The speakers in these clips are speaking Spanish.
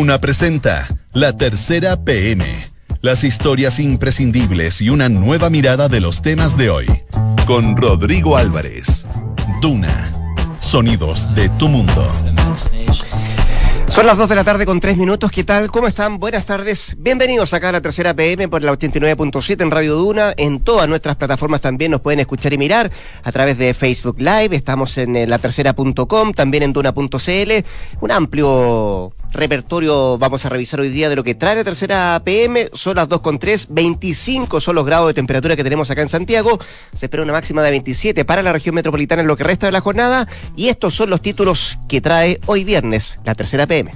Duna presenta La Tercera PM. Las historias imprescindibles y una nueva mirada de los temas de hoy. Con Rodrigo Álvarez. Duna. Sonidos de tu mundo. Son las 2 de la tarde con 3 minutos. ¿Qué tal? ¿Cómo están? Buenas tardes. Bienvenidos acá a la tercera PM por la 89.7 en Radio Duna. En todas nuestras plataformas también nos pueden escuchar y mirar a través de Facebook Live. Estamos en eh, latercera.com, también en duna.cl. Un amplio repertorio vamos a revisar hoy día de lo que trae la tercera PM. Son las 2 con 3, 25 son los grados de temperatura que tenemos acá en Santiago. Se espera una máxima de 27 para la región metropolitana en lo que resta de la jornada. Y estos son los títulos que trae hoy viernes la tercera PM.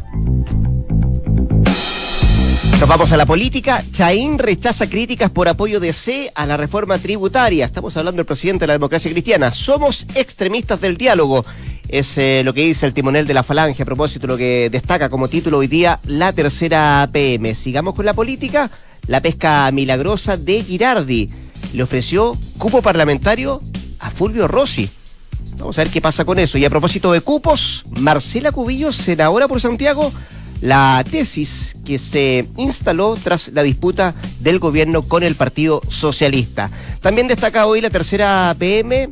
Nos vamos a la política. Chaín rechaza críticas por apoyo de C a la reforma tributaria. Estamos hablando del presidente de la democracia cristiana. Somos extremistas del diálogo. Es eh, lo que dice el timonel de la Falange a propósito, lo que destaca como título hoy día la tercera PM. Sigamos con la política. La pesca milagrosa de Girardi le ofreció cupo parlamentario a Fulvio Rossi. Vamos a ver qué pasa con eso. Y a propósito de cupos, Marcela Cubillo, senadora por Santiago, la tesis que se instaló tras la disputa del gobierno con el Partido Socialista. También destaca hoy la tercera PM,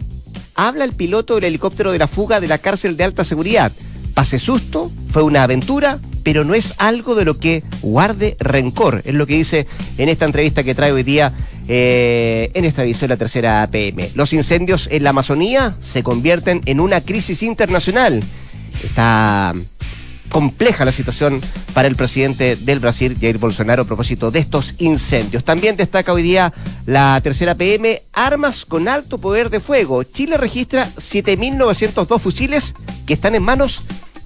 habla el piloto del helicóptero de la fuga de la cárcel de alta seguridad. Pase susto, fue una aventura, pero no es algo de lo que guarde rencor, es lo que dice en esta entrevista que trae hoy día eh, en esta visión la tercera PM. Los incendios en la Amazonía se convierten en una crisis internacional. Está compleja la situación para el presidente del Brasil, Jair Bolsonaro, a propósito de estos incendios. También destaca hoy día la tercera PM, armas con alto poder de fuego. Chile registra 7.902 fusiles que están en manos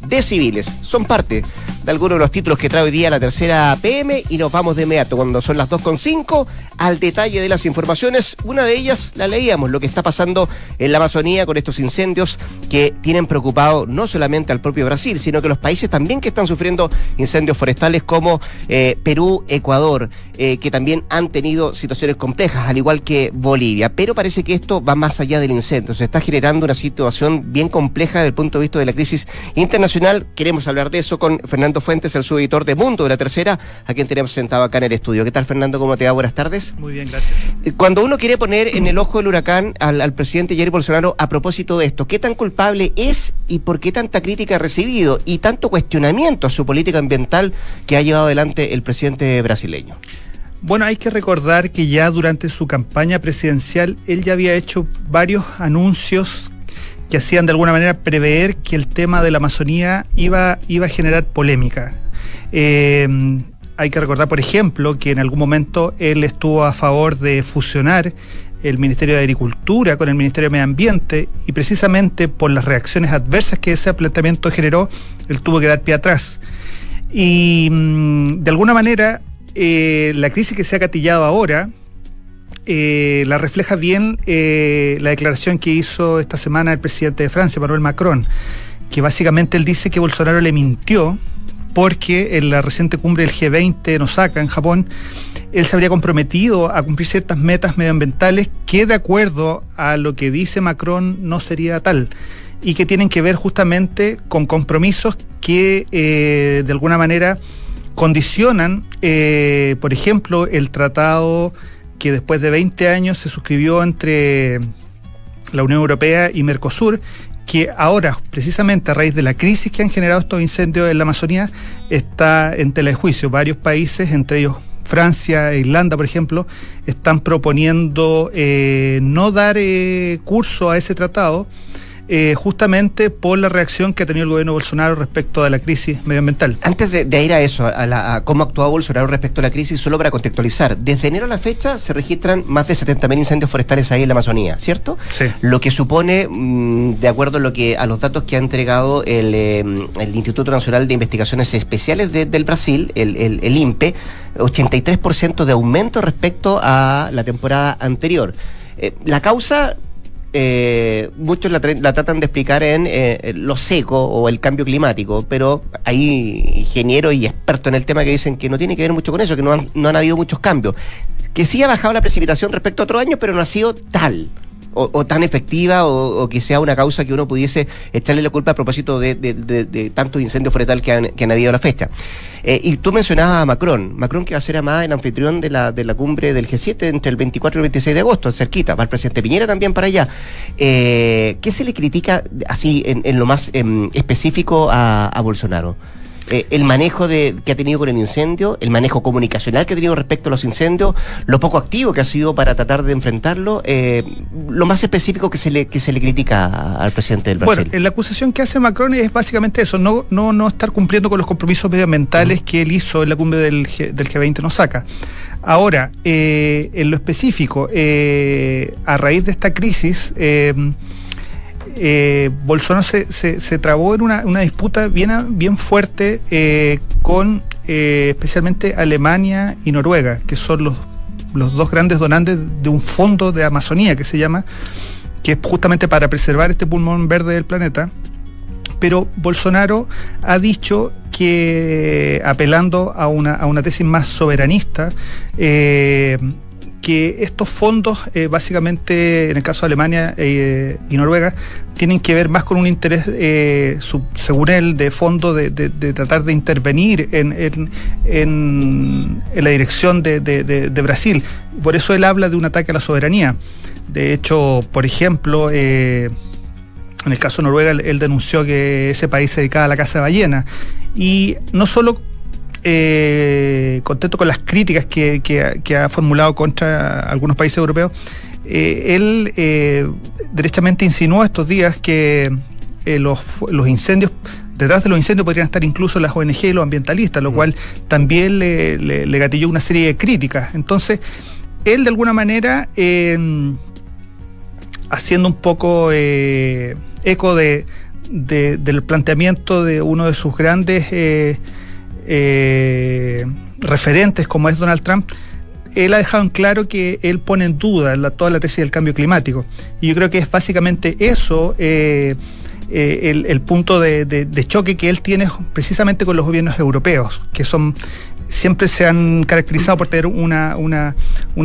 de civiles. Son parte de algunos de los títulos que trae hoy día la tercera PM y nos vamos de inmediato cuando son las 2.5 al detalle de las informaciones. Una de ellas la leíamos, lo que está pasando en la Amazonía con estos incendios que tienen preocupado no solamente al propio Brasil, sino que los países también que están sufriendo incendios forestales como eh, Perú, Ecuador, eh, que también han tenido situaciones complejas, al igual que Bolivia. Pero parece que esto va más allá del incendio. Se está generando una situación bien compleja desde el punto de vista de la crisis internacional. Queremos hablar de eso con Fernando Fuentes, el subeditor de Mundo de la Tercera, a quien tenemos sentado acá en el estudio. ¿Qué tal, Fernando? ¿Cómo te va? Buenas tardes. Muy bien, gracias. Eh, cuando uno quiere poner en el ojo del huracán al, al presidente Jair Bolsonaro a propósito de esto, ¿qué tan culpable es y por qué tanta crítica ha recibido y tanto cuestionamiento a su política ambiental que ha llevado adelante el presidente brasileño? Bueno, hay que recordar que ya durante su campaña presidencial él ya había hecho varios anuncios que hacían de alguna manera prever que el tema de la Amazonía iba, iba a generar polémica. Eh, hay que recordar, por ejemplo, que en algún momento él estuvo a favor de fusionar el Ministerio de Agricultura con el Ministerio de Medio Ambiente y precisamente por las reacciones adversas que ese planteamiento generó, él tuvo que dar pie atrás. Y mm, de alguna manera, eh, la crisis que se ha catillado ahora, eh, la refleja bien eh, la declaración que hizo esta semana el presidente de Francia, Manuel Macron, que básicamente él dice que Bolsonaro le mintió porque en la reciente cumbre del G20 en Osaka, en Japón, él se habría comprometido a cumplir ciertas metas medioambientales que de acuerdo a lo que dice Macron no sería tal y que tienen que ver justamente con compromisos que eh, de alguna manera condicionan, eh, por ejemplo, el tratado que después de 20 años se suscribió entre la Unión Europea y Mercosur, que ahora, precisamente a raíz de la crisis que han generado estos incendios en la Amazonía, está en tela de juicio. Varios países, entre ellos Francia e Irlanda, por ejemplo, están proponiendo eh, no dar eh, curso a ese tratado eh, justamente por la reacción que ha tenido el gobierno Bolsonaro respecto a la crisis medioambiental. Antes de, ir a eso, a, cómo actuó Bolsonaro respecto a la crisis, solo para contextualizar, desde enero a la fecha se registran más de 70.000 incendios forestales ahí en la Amazonía, ¿cierto? Sí. Lo que supone, mm, de acuerdo a, lo que, a los datos que ha entregado el, eh, Instituto Nacional de Investigaciones Especiales del Brasil, el, el INPE, 83% de aumento respecto a la temporada anterior. Eh, la causa eh, muchos la, tratan de explicar en eh, lo seco o el cambio climático, pero hay ingenieros y expertos en el tema que dicen que no tiene que ver mucho con eso, que no han, no han habido muchos cambios. Que sí ha bajado la precipitación respecto a otros años, pero no ha sido tal. O, tan efectiva o, que sea una causa que uno pudiese echarle la culpa a propósito de, de, tanto incendio forestal que han, que han habido a la fecha. Eh, y tú mencionabas a Macron. Macron que va a ser amada en anfitrión de la, de la cumbre del G7 entre el 24 y el 26 de agosto, cerquita. Va el presidente Piñera también para allá. Eh, ¿Qué se le critica así en, lo más em, específico a Bolsonaro? Eh, el manejo de, que ha tenido con el incendio, el manejo comunicacional que ha tenido respecto a los incendios, lo poco activo que ha sido para tratar de enfrentarlo, eh, lo más específico que se le, que se le critica al presidente del Brasil. Bueno, la acusación que hace Macron es básicamente eso, no, no, no estar cumpliendo con los compromisos medioambientales que él hizo en la cumbre del, G, del G20 no saca. Ahora, eh, en lo específico, a raíz de esta crisis, eh, Bolsonaro se, se, trabó en una, disputa bien, bien fuerte eh, con eh, especialmente Alemania y Noruega, que son los, los dos grandes donantes de un fondo de Amazonía que se llama, que es justamente para preservar este pulmón verde del planeta. Pero Bolsonaro ha dicho que, apelando a una, a una tesis más soberanista, que estos fondos, eh, básicamente en el caso de Alemania eh, y Noruega, tienen que ver más con un interés, eh, según él, de fondo de, tratar de intervenir en, en, la dirección de, Brasil. Por eso él habla de un ataque a la soberanía. De hecho, por ejemplo, en el caso de Noruega, él, denunció que ese país se dedicaba a la caza de ballena. Y no solo eh, contento con las críticas que, ha formulado contra algunos países europeos. Eh, él eh, derechamente insinuó estos días que eh, los, incendios detrás de los incendios podrían estar incluso las ONG y los ambientalistas, lo mm. cual también le, le, gatilló una serie de críticas. Entonces, él de alguna manera, haciendo un poco eco de, del planteamiento de uno de sus grandes eh, referentes como es Donald Trump, él ha dejado en claro que él pone en duda toda la tesis del cambio climático. Y yo creo que es básicamente eso eh, eh, el, punto de, choque que él tiene precisamente con los gobiernos europeos, que son siempre se han caracterizado por tener una, una,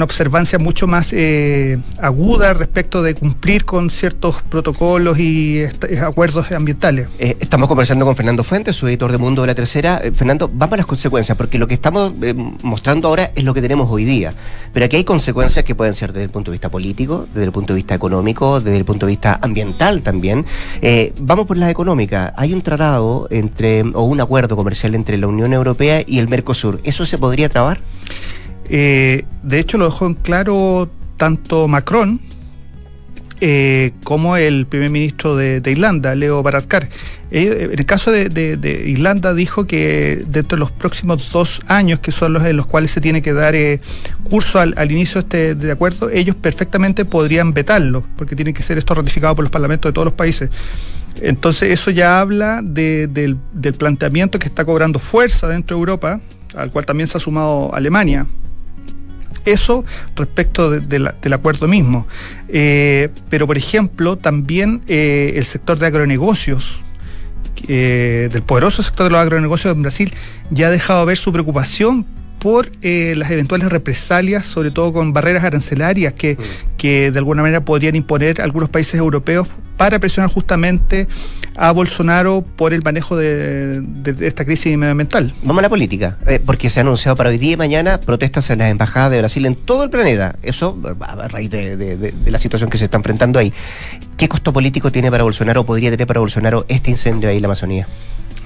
observancia mucho más eh, aguda respecto de cumplir con ciertos protocolos y eh, acuerdos ambientales. Eh, estamos conversando con Fernando Fuentes, su editor de Mundo de la Tercera. Fernando, vamos a las consecuencias, porque lo que estamos mostrando ahora es lo que tenemos hoy día. Pero aquí hay consecuencias que pueden ser desde el punto de vista político, desde el punto de vista económico, desde el punto de vista ambiental también. vamos por las económicas. Hay un tratado entre, o un acuerdo comercial entre la Unión Europea y el Mercosur ¿Eso se podría trabar? Eh, de hecho, lo dejó en claro tanto Macron eh, como el primer ministro de, Irlanda, Leo Varadkar. Eh, en el caso de, Irlanda dijo que dentro de los próximos dos años, que son los en los cuales se tiene que dar curso al, inicio de este acuerdo, ellos perfectamente podrían vetarlo, porque tiene que ser esto ratificado por los parlamentos de todos los países. Entonces eso ya habla del planteamiento que está cobrando fuerza dentro de Europa, al cual también se ha sumado Alemania. Eso respecto del acuerdo mismo. Eh, pero, por ejemplo, también eh, el sector de agronegocios, eh, del poderoso sector de los agronegocios en Brasil, ya ha dejado ver su preocupación por las eventuales represalias, sobre todo con barreras arancelarias que, mm. que de alguna manera podrían imponer algunos países europeos para presionar justamente a Bolsonaro por el manejo de, esta crisis medioambiental. Vamos a la política, eh, porque se ha anunciado para hoy día y mañana protestas en las embajadas de Brasil en todo el planeta. Eso a raíz de, la situación que se está enfrentando ahí. ¿Qué costo político tiene para Bolsonaro, podría tener para Bolsonaro este incendio ahí en la Amazonía?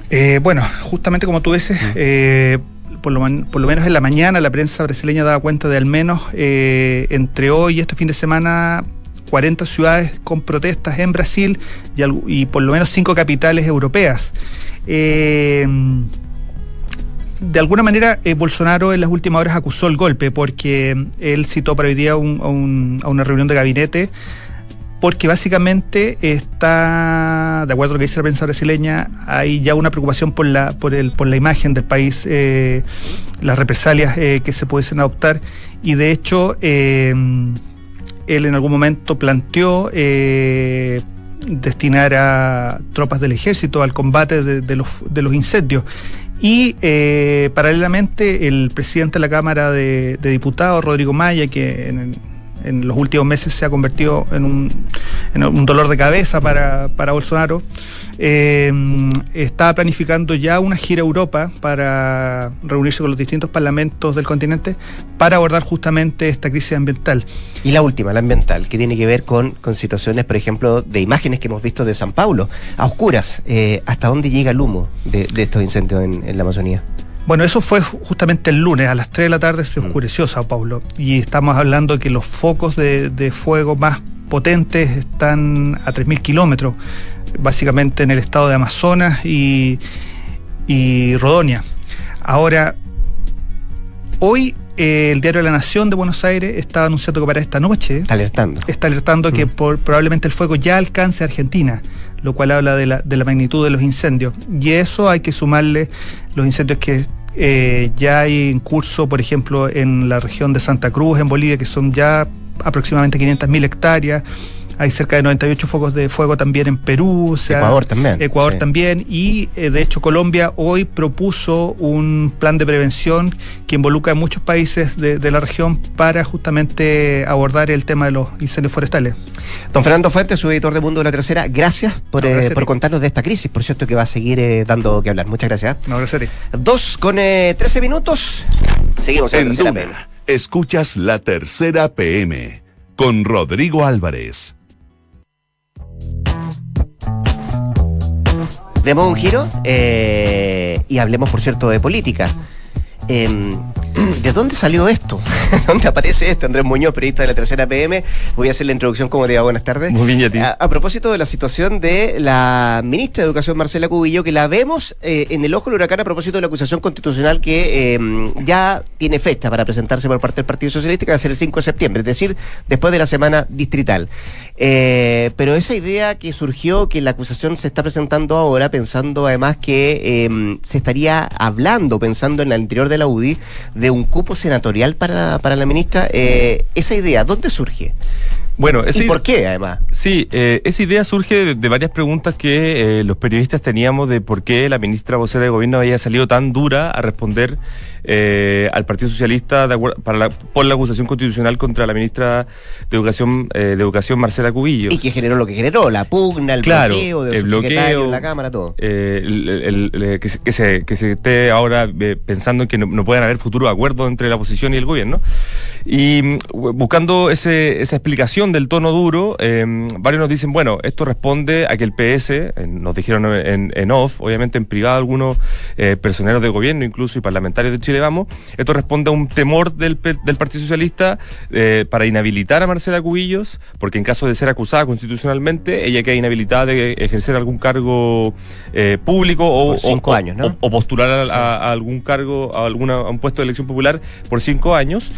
Eh, bueno, justamente como tú dices, eh, por, lo menos en la mañana la prensa brasileña daba cuenta de al menos entre hoy y este fin de semana 40 ciudades con protestas en Brasil y, por lo menos 5 capitales europeas. Eh, de alguna manera, eh, Bolsonaro en las últimas horas acusó el golpe porque él citó para hoy día a una reunión de gabinete porque básicamente está, de acuerdo a lo que dice la prensa brasileña, hay ya una preocupación por la, por el, por la imagen del país, eh, las represalias que se pudiesen adoptar y de hecho él en algún momento planteó eh, destinar a tropas del ejército al combate de, los, de los, incendios. Y eh, paralelamente el presidente de la Cámara de, Diputados, Rodrigo Maya, que en, en los últimos meses se ha convertido en un, en un dolor de cabeza para, para Bolsonaro. Eh, está planificando ya una gira a Europa para reunirse con los distintos parlamentos del continente para abordar justamente esta crisis ambiental. Y la última, la ambiental, que tiene que ver con, con situaciones, por ejemplo, de imágenes que hemos visto de San Paulo, a oscuras. Eh, ¿Hasta dónde llega el humo de, estos incendios en, la Amazonía? Bueno, eso fue justamente el lunes, a las 3 de la tarde se mm. oscureció Sao Paulo y estamos hablando que los focos de, de fuego más potentes están a 3.000 kilómetros básicamente en el estado de Amazonas y, y Rodonia. Ahora, hoy eh, el diario de la Nación de Buenos Aires está anunciando que para esta noche está alertando, está alertando que mm. probablemente el fuego ya alcance a Argentina, lo cual habla de la, de la magnitud de los incendios. Y eso hay que sumarle los incendios que eh, ya hay en curso, por ejemplo, en la región de Santa Cruz, en Bolivia, que son ya aproximadamente 500.000 hectáreas. Hay cerca de 98 focos de fuego también en Perú. Ecuador también. Ecuador también. Y eh, de hecho Colombia hoy propuso un plan de prevención que involucra a muchos países de, la región para justamente abordar el tema de los incendios forestales. Don Fernando Fuentes, su editor de Mundo de la Tercera, gracias por, eh, contarnos de esta crisis, por cierto que va a seguir eh, dando que hablar. Muchas gracias. No, gracias Dos con 13 minutos. Seguimos en, en Duna, Escuchas la Tercera PM con Rodrigo Álvarez. Demos un giro eh, y hablemos, por cierto, de política. Em, ¿De dónde salió esto? ¿Dónde aparece esto? Andrés Muñoz, periodista de la tercera PM. Voy a hacer la introducción como diga, buenas tardes. Muy bien, a A, propósito de la situación de la ministra de Educación, Marcela Cubillo, que la vemos eh, en el ojo del huracán a propósito de la acusación constitucional que em, ya tiene fecha para presentarse por parte del Partido Socialista, que va a ser el 5 de septiembre, es decir, después de la semana distrital. Eh, pero esa idea que surgió, que la acusación se está presentando ahora, pensando además que em, se estaría hablando, pensando en el interior de la UDI, de un cupo senatorial para, para la ministra, eh, esa idea, ¿dónde surge? Bueno, ¿Y por qué, además? Sí, eh, esa idea surge de, varias preguntas que los periodistas teníamos de por qué la ministra vocera de gobierno había salido tan dura a responder eh, al Partido Socialista para por la acusación constitucional contra la ministra de Educación eh, de Educación Marcela Cubillo. Y que generó lo que generó, la pugna, el bloqueo de el bloqueo, la Cámara, todo. Eh, que, se, que, se, esté ahora pensando en que no, pueden haber futuros acuerdos entre la oposición y el gobierno. Y mm, buscando ese, esa explicación del tono duro, varios nos dicen, bueno, esto responde a que el PS, nos dijeron en, en off, obviamente en privado algunos personeros de gobierno incluso y parlamentarios de Chile, vamos, esto responde a un temor del, del Partido Socialista eh, para inhabilitar a Marcela Cubillos, porque en caso de ser acusada constitucionalmente, ella queda inhabilitada de ejercer algún cargo eh, público o, cinco años, o, postular a, algún cargo, a, alguna, a un puesto de elección popular por cinco años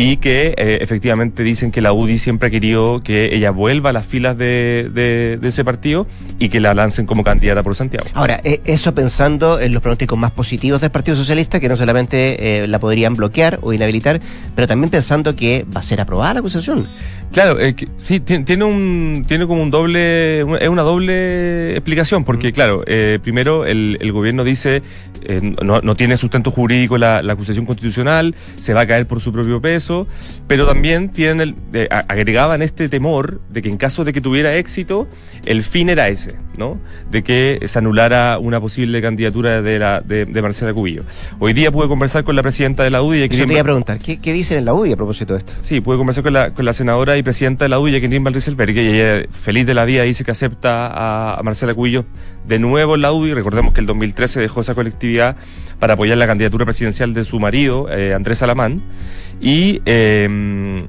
y que eh, efectivamente dicen que la UDI siempre ha querido que ella vuelva a las filas de, de, ese partido y que la lancen como candidata por Santiago. Ahora, eh, eso pensando en los pronósticos más positivos del Partido Socialista, que no solamente eh, la podrían bloquear o inhabilitar, pero también pensando que va a ser aprobada la acusación. Claro, sí, tiene un tiene como un doble, es una doble explicación, porque claro, primero el, el, gobierno dice no, no, tiene sustento jurídico la, la acusación constitucional, se va a caer por su propio peso pero también tienen el, eh, agregaban este temor de que en caso de que tuviera éxito, el fin era ese, ¿no? De que se anulara una posible candidatura de, la, de, Marcela Cubillo. Hoy día pude conversar con la presidenta de la UDI. Yo te iba a preguntar, ¿qué, ¿qué, dicen en la UDI a propósito de esto? Sí, pude conversar con la, con la senadora y presidenta de la UDI, Jacqueline Van y ella feliz de la vida dice que acepta a, a Marcela Cubillo de nuevo en la UDI. Recordemos que el 2013 dejó esa colectividad para apoyar la candidatura presidencial de su marido, eh, Andrés Alamán. Y eh,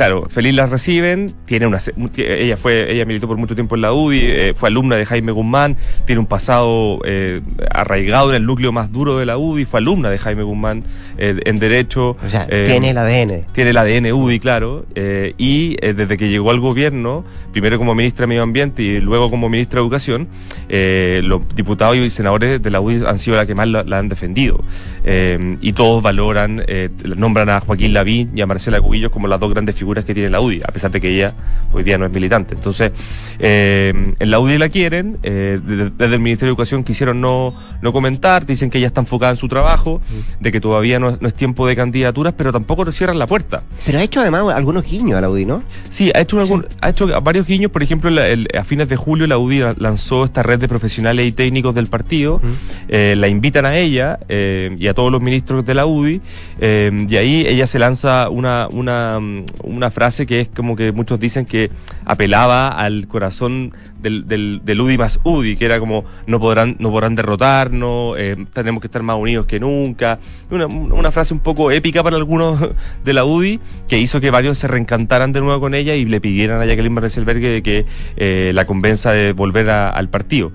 claro, feliz la reciben, tiene una ella fue ella militó por mucho tiempo en la UDI, eh, fue alumna de Jaime Guzmán, tiene un pasado eh, arraigado en el núcleo más duro de la UDI, fue alumna de Jaime Guzmán eh, en derecho. O sea, tiene el ADN. Tiene el ADN UDI, claro, y desde que llegó al gobierno primero como ministra de Medio Ambiente y luego como ministra de Educación, eh, los diputados y senadores de la UDI han sido la que más la, han defendido. Eh, y todos valoran, eh, nombran a Joaquín Lavín y a Marcela Cubillos como las dos grandes figuras que tiene la UDI, a pesar de que ella hoy día no es militante. Entonces, en la UDI la quieren, desde, el Ministerio de Educación quisieron no, no comentar, dicen que ella está enfocada en su trabajo, de que todavía no, es tiempo de candidaturas, pero tampoco cierran la puerta. Pero ha hecho además algunos guiños a la UDI, ¿no? Sí, ha hecho, ha hecho varios guiños, por ejemplo, a fines de julio la UDI lanzó esta red de profesionales y técnicos del partido, eh, la invitan a ella eh, y a todos los ministros de la UDI, eh, y ahí ella se lanza una, una, una frase que es como que muchos dicen que apelaba al corazón del, del, UDI más UDI, que era como no podrán, no podrán derrotarnos, tenemos que estar más unidos que nunca. Una, frase un poco épica para algunos de la UDI, que hizo que varios se reencantaran de nuevo con ella y le pidieran a Jacqueline de que la convenza de volver al partido.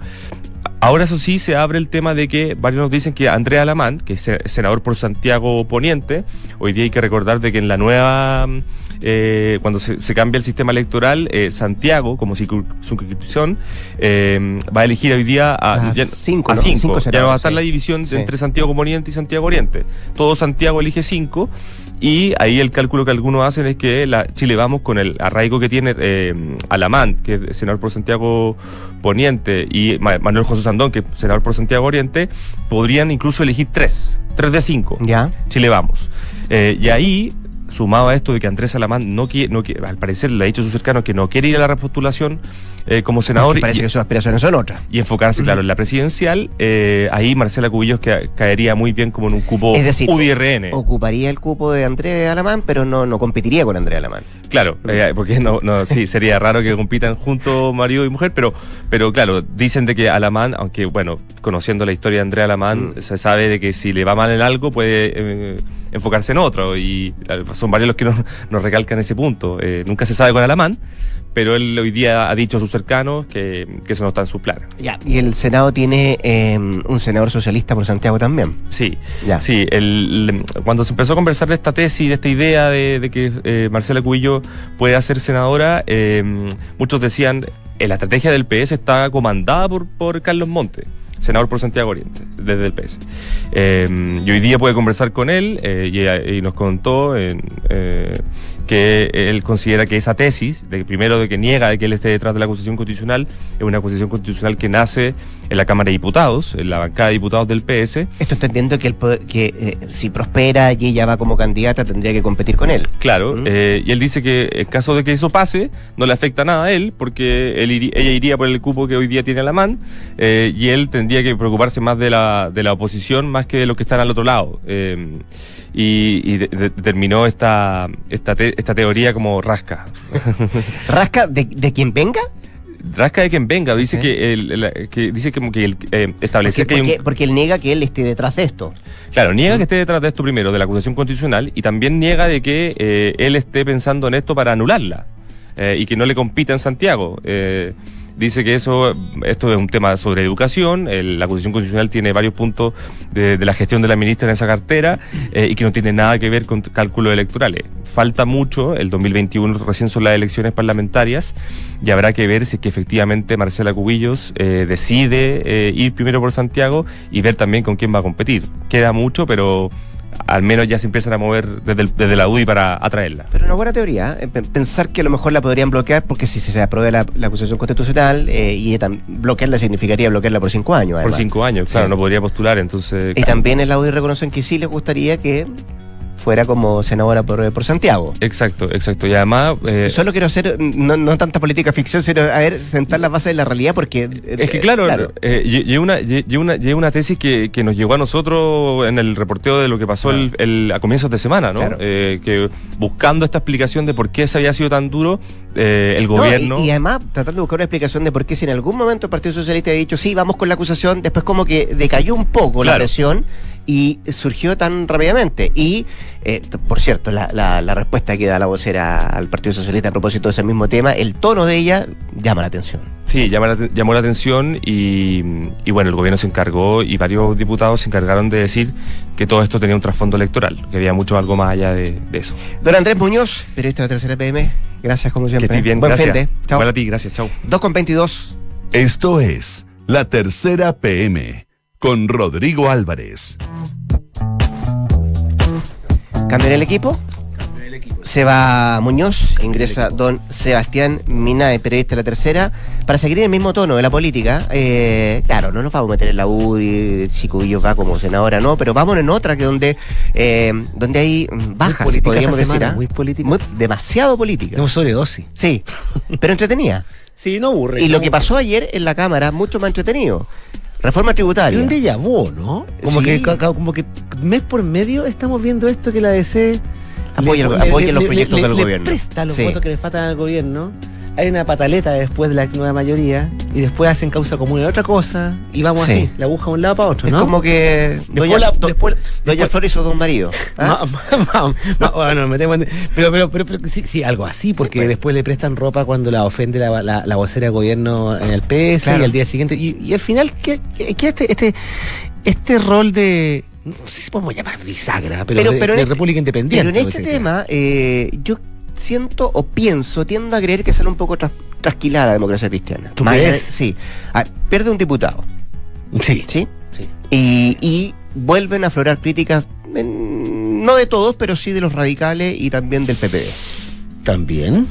Ahora eso sí se abre el tema de que varios nos dicen que Andrea Alamán, que es senador por Santiago Poniente, hoy día hay que recordar de que en la nueva eh, cuando se, cambia el sistema electoral, eh, Santiago, como circunscripción, eh, va a elegir hoy día a, cinco, a cinco. ya no va a estar la división entre Santiago Poniente y Santiago Oriente. Todo Santiago elige cinco y ahí el cálculo que algunos hacen es que la Chile Vamos con el arraigo que tiene eh, Alamán, que es senador por Santiago Poniente, y Manuel José Sandón, que es senador por Santiago Oriente, podrían incluso elegir tres, tres de cinco. Ya. Chile Vamos. Eh, y ahí sumado a esto de que Andrés Alamán no quiere, no quiere, al parecer le ha dicho a sus cercanos que no quiere ir a la repostulación eh, como senador. parece y, que sus aspiraciones son otras. Y enfocarse, claro, en la presidencial, eh, ahí Marcela Cubillos que, caería muy bien como en un cupo es decir, UDRN. Ocuparía el cupo de Andrés Alamán, pero no, no competiría con Andrés Alamán. Claro, eh, porque no, no, sí, sería raro que compitan juntos marido y mujer, pero, pero claro, dicen de que Alamán, aunque bueno, conociendo la historia de Andrea Alamán, mm. se sabe de que si le va mal en algo puede enfocarse en otro, y son varios los que nos, nos recalcan ese punto. nunca se sabe con Alamán, pero él hoy día ha dicho a sus cercanos que, eso no está en su plan. Ya, y el Senado tiene em, un senador socialista por Santiago también. Sí, ya. sí. El, cuando se empezó a conversar de esta tesis, de esta idea de, que eh, Marcela Cubillo pueda ser senadora, em, muchos decían, eh, la estrategia del PS está comandada por, por Carlos Monte senador por Santiago Oriente, desde el PS. Em, y hoy día puede conversar con él y, nos contó en, que él considera que esa tesis, de primero de que niega de que él esté detrás de la acusación constitucional, es una acusación constitucional que nace en la Cámara de Diputados, en la bancada de diputados del PS. Esto entendiendo que, el que eh, si prospera y ella va como candidata, tendría que competir con él. Claro, eh, y él dice que en caso de que eso pase, no le afecta nada a él, porque él ella iría por el cupo que hoy día tiene la MAN, eh, y él tendría que preocuparse más de la, de la oposición más que de los que están al otro lado y, determinó esta, esta, esta teoría como rasca. ¿Rasca de, de quien venga? rasca de quien venga, dice que, el, que dice como que el, eh, establecer que porque, porque él niega que él esté detrás de esto. Claro, niega que esté detrás de esto primero, de la acusación constitucional, y también niega de que eh, él esté pensando en esto para anularla eh, y que no le compita en Santiago. Dice que eso, esto es un tema sobre educación, la acusación constitucional tiene varios puntos de, la gestión de la ministra en esa cartera eh, y que no tiene nada que ver con cálculos electorales. Falta mucho, el 2021 recién son las elecciones parlamentarias y habrá que ver si es que efectivamente Marcela Cubillos eh, decide eh, ir primero por Santiago y ver también con quién va a competir. Queda mucho, pero al menos ya se empiezan a mover desde, la UDI para atraerla. Pero una buena teoría, ¿eh? pensar que a lo mejor la podrían bloquear porque si se aprueba la, acusación constitucional eh, y bloquearla significaría bloquearla por cinco años. Por cinco años, claro, no podría postular, entonces... Y también en la UDI reconocen que sí les gustaría que fuera como senadora por, por Santiago. Exacto, exacto. Y además... Eh, Solo quiero hacer, no, no, tanta política ficción, sino a ver, sentar las bases de la realidad porque... Es que claro, eh, una, una, una tesis que, que, nos llegó a nosotros en el reporteo de lo que pasó el, a comienzos de semana, ¿no? Eh, que buscando esta explicación de por qué se había sido tan duro eh, el gobierno... y, además tratando de buscar una explicación de por qué si en algún momento el Partido Socialista ha dicho, sí, vamos con la acusación, después como que decayó un poco la presión y surgió tan rápidamente. Y, eh, por cierto, la, la, respuesta que da la vocera al Partido Socialista a propósito de ese mismo tema, el tono de ella llama la atención. Sí, llama llamó la atención y, y, bueno, el gobierno se encargó y varios diputados se encargaron de decir que todo esto tenía un trasfondo electoral, que había mucho algo más allá de, eso. Don Andrés Muñoz, periodista de la Tercera PM, Gracias, como siempre. Que estés bien, Buen gracias. fin de. Chao. Igual a ti, gracias, chao. 2 con 22. Esto es La Tercera PM con Rodrigo Álvarez. ¿Cambian el equipo? Se va Muñoz, ingresa don Sebastián Minae, periodista de la tercera, para seguir en el mismo tono de la política. Eh, claro, no nos vamos a meter en la UDI, Chicuillo va como senadora, no, pero vamos en otra que donde, eh, donde hay bajas, política podríamos decir. semana, ¿ah? muy política. Muy- demasiado política. Tenemos sobredosis. Sí, pero entretenida. Sí, no aburre. Y no lo que pasó ayer en la Cámara, mucho más entretenido. Reforma tributaria. un déjà vu, ¿no? Como, Sí. que, como que mes por medio estamos viendo esto que la DC Apoya- le- apoya le- los proyectos le- del gobierno. presta los Sí. votos que le faltan al gobierno. Hay una pataleta después de la nueva mayoría y después hacen causa común de otra cosa y vamos Sí. así, la aguja de un lado para otro, Es ¿no? como que Después Doña, la- do- después- Doña Flor hizo dos maridos. ¿ah? Ma- ma- ma- bueno, metemos en- pero, pero, pero, pero sí, sí, algo así, porque pues. después le prestan ropa cuando la ofende la, la, la vocera de gobierno en el PS Claro. y al día siguiente. Y, y al final, ¿qué, qué- qué este, este, este rol de. No sé si podemos llamar bisagra, pero, Pero- de, pero en de este- República Independiente. Pero en este tema, eh, yo siento o pienso, tiendo a creer que sale un poco tras- trasquilada la democracia cristiana. ¿Tú Más crees? de- Sí. Ah, pierde un diputado, Sí. ¿sí? sí. Y, y vuelven a aflorar críticas, en- no de todos, pero sí de los radicales y también del PPD. También.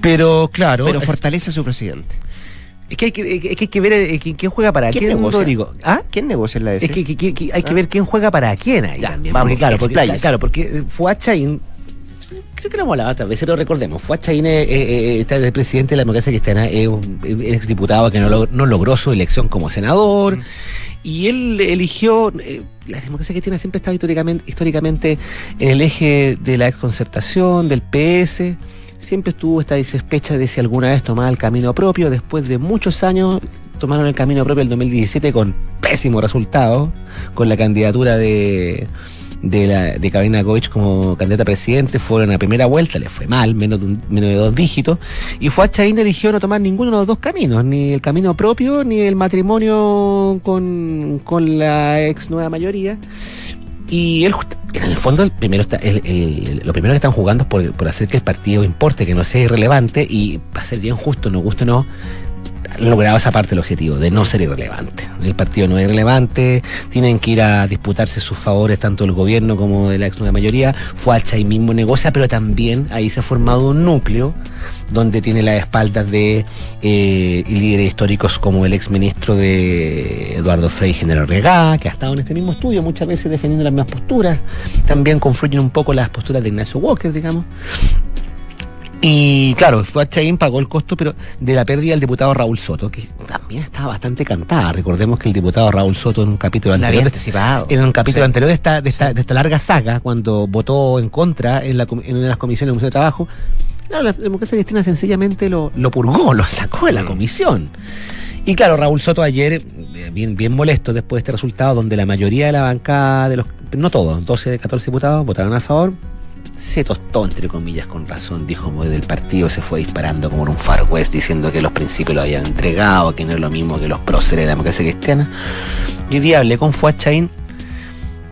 Pero claro. Pero es, fortalece a su presidente. es que hay que, es que hay que ver eh, quién, juega para ¿Quién quién? Rodrigo. ¿Ah? ¿Quién negocia en la DC? Es que, hay que ¿Ah? ver quién juega para quién ahí Ya, también. vamos, porque, claro, porque, claro, porque fue a Chaín. Creo que lo hemos hablado otras veces, pero recordemos. Fue a Chaín, eh, eh, está el presidente de la democracia cristiana, es un exdiputado que no, log- no logró su elección como senador. Y él eligió. eh, la democracia cristiana siempre ha estado históricamente, históricamente en el eje de la exconcertación, del PS. Siempre estuvo esta sospecha de si alguna vez tomaba el camino propio. Después de muchos años, tomaron el camino propio el 2017 con pésimo resultado, con la candidatura de, de, la, de Karina Goich como candidata a presidente. Fueron a primera vuelta, le fue mal, menos de, menos de dos dígitos. Y Chaín eligió no tomar ninguno de los dos caminos, ni el camino propio, ni el matrimonio con, con la ex nueva mayoría. Y él, en el fondo, el primero está, el- lo primero que están jugando es por, hacer que el partido importe, que no sea irrelevante, y va a ser bien justo, no guste o no, logrado esa parte del objetivo, de no ser irrelevante. El partido no es irrelevante, tienen que ir a disputarse sus favores, tanto el gobierno como de la ex nueva mayoría. Fuacha ahí mismo negocia, pero también ahí se ha formado un núcleo donde tiene las espaldas de eh, líderes históricos como el exministro de Eduardo Frei General Regá, que ha estado en este mismo estudio muchas veces defendiendo las mismas posturas. También confluyen un poco las posturas de Ignacio Walker, digamos. Y claro, Fuad Chaín pagó el costo pero de la pérdida del diputado Raúl Soto, que también estaba bastante cantada. Recordemos que el diputado Raúl Soto en un capítulo La anterior anticipado. en un capítulo Sí. anterior de esta, de, esta, de esta larga saga, cuando votó en contra en, la, en una de las comisiones del Museo de Trabajo, claro, la democracia cristiana sencillamente lo, lo purgó, lo sacó de la Mm. comisión. Y claro, Raúl Soto ayer, eh, bien, bien molesto después de este resultado, donde la mayoría de la bancada, de los no todos, 12 de 14 diputados votaron a favor, se tostó, entre comillas, con razón, dijo como del partido, se fue disparando como en un Far West, diciendo que los principios lo habían entregado, que no es lo mismo que los próceres de la democracia cristiana. Y hoy día hablé con Fuad Chaín,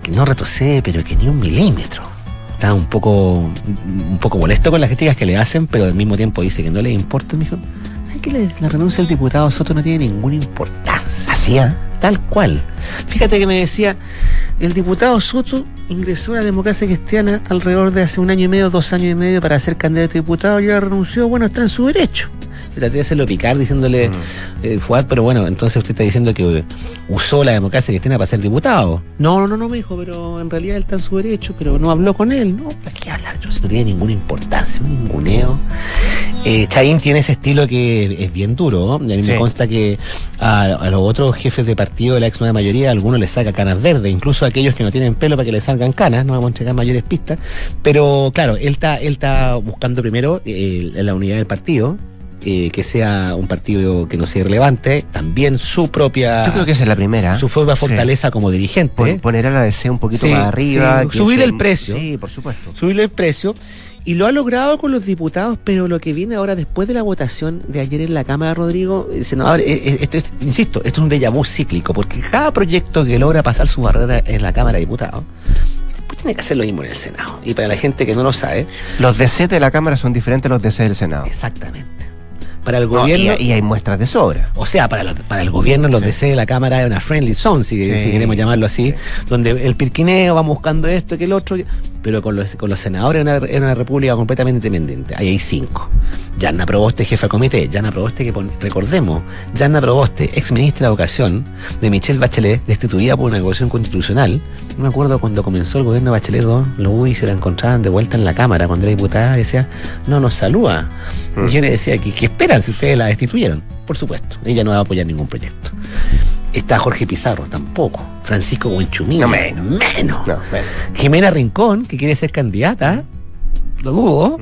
que no retrocede, pero que ni un milímetro. Está un poco, un poco molesto con las críticas que le hacen, pero al mismo tiempo dice que no le importa. Me dijo, "Ay, que le- la renuncia del diputado Soto no tiene ninguna importancia. Así, ¿ah? Tal cual. Fíjate que me decía, el diputado Soto ingresó a la democracia cristiana alrededor de hace un año y medio, dos años y medio para ser candidato a diputado, ya renunció, bueno, está en su derecho. Traté de hacerlo picar diciéndole, eh, Fuad, pero bueno, entonces usted está diciendo que usó la democracia cristiana para ser diputado. No, no, no, no me dijo, pero en realidad él está en su derecho, pero no habló con él. No, ¿para qué hablar? Yo no tiene ninguna importancia, un ninguneo. Eh, Chaín tiene ese estilo que es bien duro, ¿no? A mí Sí. me consta que a, a los otros jefes de partido de la ex nueva mayoría, a algunos les saca canas verdes, incluso a aquellos que no tienen pelo para que les salgan canas, no vamos a entregar mayores pistas. Pero claro, él está, él está buscando primero eh, la unidad del partido, eh, que sea un partido que no sea irrelevante, también su propia, Yo creo que esa es la primera. su propia Sí. fortaleza como dirigente. Pon- poner a la DC un poquito Sí, más arriba. ese- el precio. Sí, por supuesto. subirle el precio. Y lo ha logrado con los diputados, pero lo que viene ahora después de la votación de ayer en la Cámara, Rodrigo, eh, se nos abre- eh, eh, esto es- insisto, esto es un déjà vu cíclico, porque cada proyecto que logra pasar su barrera en la Cámara de Diputados, pues tiene que hacer lo mismo en el Senado. Y para la gente que no lo sabe, Los DC de la Cámara son diferentes a los DC del Senado. exactamente. Para el No, gobierno. y, y hay muestras de sobra. O sea, para, para el gobierno, los DC de la Cámara es una friendly zone, si, Sí. si queremos llamarlo así, donde el pirquineo va buscando esto que el otro, pero con los, con los senadores es una, es una república completamente independiente. Ahí hay cinco. Yanna Proboste, jefa de comité. Yanna Proboste, que recordemos, Yanna Proboste, ex ministra de Educación de Michelle Bachelet, destituida por una negociación constitucional. No me acuerdo cuando comenzó el gobierno de Bachelet 2, los UDI se la encontraban de vuelta en la Cámara cuando era diputada y decía, no nos saluda. Y yo le decía, ¿qué, qué esperan si ustedes la destituyeron? Por supuesto, ella no va a apoyar ningún proyecto. Está Jorge Pizarro, tampoco. Francisco Buenchumilla, No, menos. menos. No, bueno. Jimena Rincón, que quiere ser candidata, lo dudo.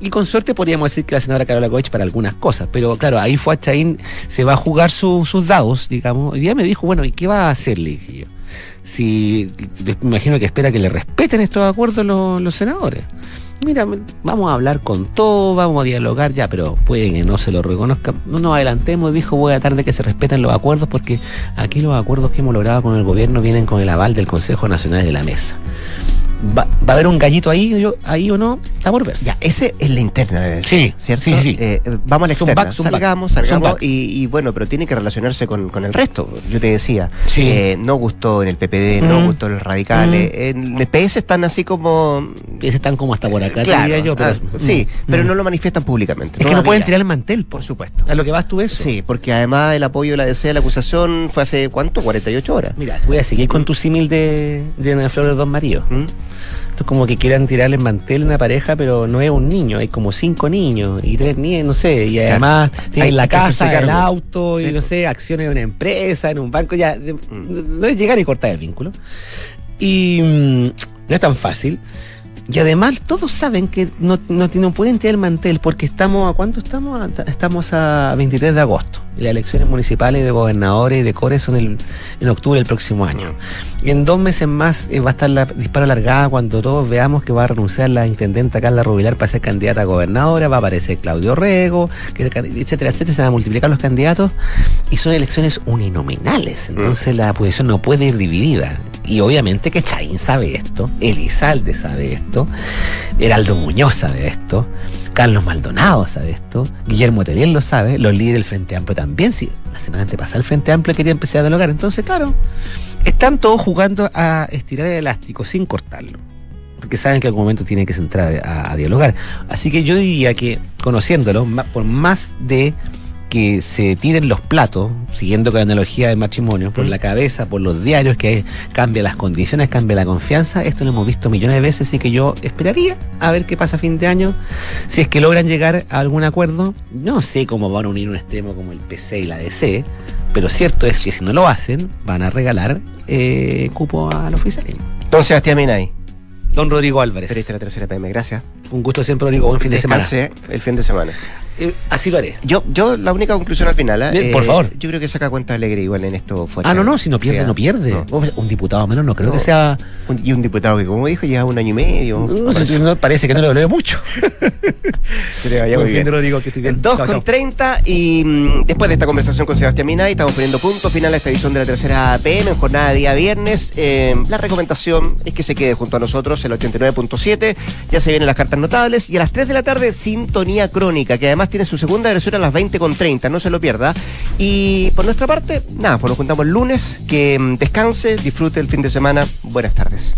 Y con suerte podríamos decir que la senadora Carola Goich para algunas cosas. Pero claro, ahí fue a Chaín, se va a jugar su- sus dados, digamos. Y ya me dijo, bueno, ¿y qué va a hacer? Le dije yo. Si, me imagino que espera que le respeten estos acuerdos los, los senadores. Mira, vamos a hablar con todo, vamos a dialogar ya, pero puede que no se lo reconozcan. No nos adelantemos, dijo, voy a tratar de que se respeten los acuerdos, porque aquí los acuerdos que hemos logrado con el gobierno vienen con el aval del Consejo Nacional de la Mesa. ¿Va, va a haber un gallito ahí, yo- ahí o no? Está por ver. Ya, ese es la interna, del- Sí, ¿cierto? sí, sí. Eh, vamos a la externa. back, zoom back. salgamos, Zoom salgamos. back. Y, y bueno, pero tiene que relacionarse con, con el resto. Yo te decía, Sí. eh, no gustó en el PPD, no Mm. gustó en los radicales. En el PS están así como. Ese están como hasta por acá, Claro, diría yo. Pero, ah, sí, Mm, pero mm. no lo manifiestan públicamente. Es que no pueden tirar el mantel, Por supuesto. A lo que vas tú eso. Sí, porque además el apoyo de la DC a la acusación fue hace, ¿cuánto? 48 horas. Mira, voy a seguir con tu símil de, de Ana Flores Dos Maríos. ¿Mm? Esto es como que quieran tirarle el mantel a una pareja, pero no es un niño, hay como cinco niños y tres niños, no sé, y además tienen Hay la casa, el auto, y no sé, acciones en una empresa, en un banco, ya, de- Mm. no es llegar y cortar el vínculo. Y mm, no es tan fácil. Y además todos saben que no, no, no pueden tirar el mantel porque estamos, ¿a cuánto estamos? Estamos a 23 de agosto. Las elecciones municipales de gobernadores y de cores son el, en octubre del próximo año. Y en dos meses más eh, va a estar la disparo alargada cuando todos veamos que va a renunciar la intendenta Carla Rubilar para ser candidata a gobernadora, va a aparecer Claudio Rego, que, etcétera, etcétera, se van a multiplicar los candidatos y son elecciones uninominales. Entonces la oposición no puede ir dividida. Y obviamente que Chaín sabe esto, Elizalde sabe esto, Heraldo Muñoz sabe esto, Carlos Maldonado sabe esto, Guillermo Teliel lo sabe, los líderes del Frente Amplio también, sí, la semana antepasada el Frente Amplio quería empezar a dialogar, entonces claro, están todos jugando a estirar el elástico sin cortarlo. Porque saben que en algún momento tienen que centrar a, dialogar. Así que yo diría que, conociéndolo, por más de que se tiren los platos, siguiendo con la analogía del matrimonio, por la cabeza, por los diarios, que cambia las condiciones, cambia la confianza, esto lo hemos visto millones de veces, así que yo esperaría a ver qué pasa a fin de año, si es que logran llegar a algún acuerdo, no sé cómo van a unir un extremo como el PC y la DC, pero cierto es que si no lo hacen, van a regalar eh, cupo al oficialismo. Don Sebastián Minay, Don Rodrigo Álvarez. periodista de la tercera PM, gracias. Un gusto siempre, Rodrigo. Buen fin de semana. El fin de semana. Eh, así lo haré. Yo, yo, la única conclusión al final, ¿eh? Por Eh, favor. Yo creo que saca cuenta alegre igual en esto fuera. Ah, no, no, si no pierde, sea, no pierde. no. Un diputado menos no creo No. que sea. Un- y un diputado que, como dijo, lleva un año y medio. No, aparece. no, parece que no lo leo mucho. Le vaya muy bien. Rodrigo, que estoy bien. 2 Chao, con chao. 30 y mm, después de esta conversación con Sebastián Minay estamos poniendo punto final a esta edición de la tercera PM en jornada de día viernes. Eh, la recomendación es que se quede junto a nosotros el 89.7. Ya se vienen las cartas notables y a las 3 de la tarde Sintonía Crónica, que además tiene su segunda versión a las 20 con 30. No se lo pierda. Y por nuestra parte, nada, pues nos juntamos el lunes. Que mm, descanse, disfrute el fin de semana. Buenas tardes.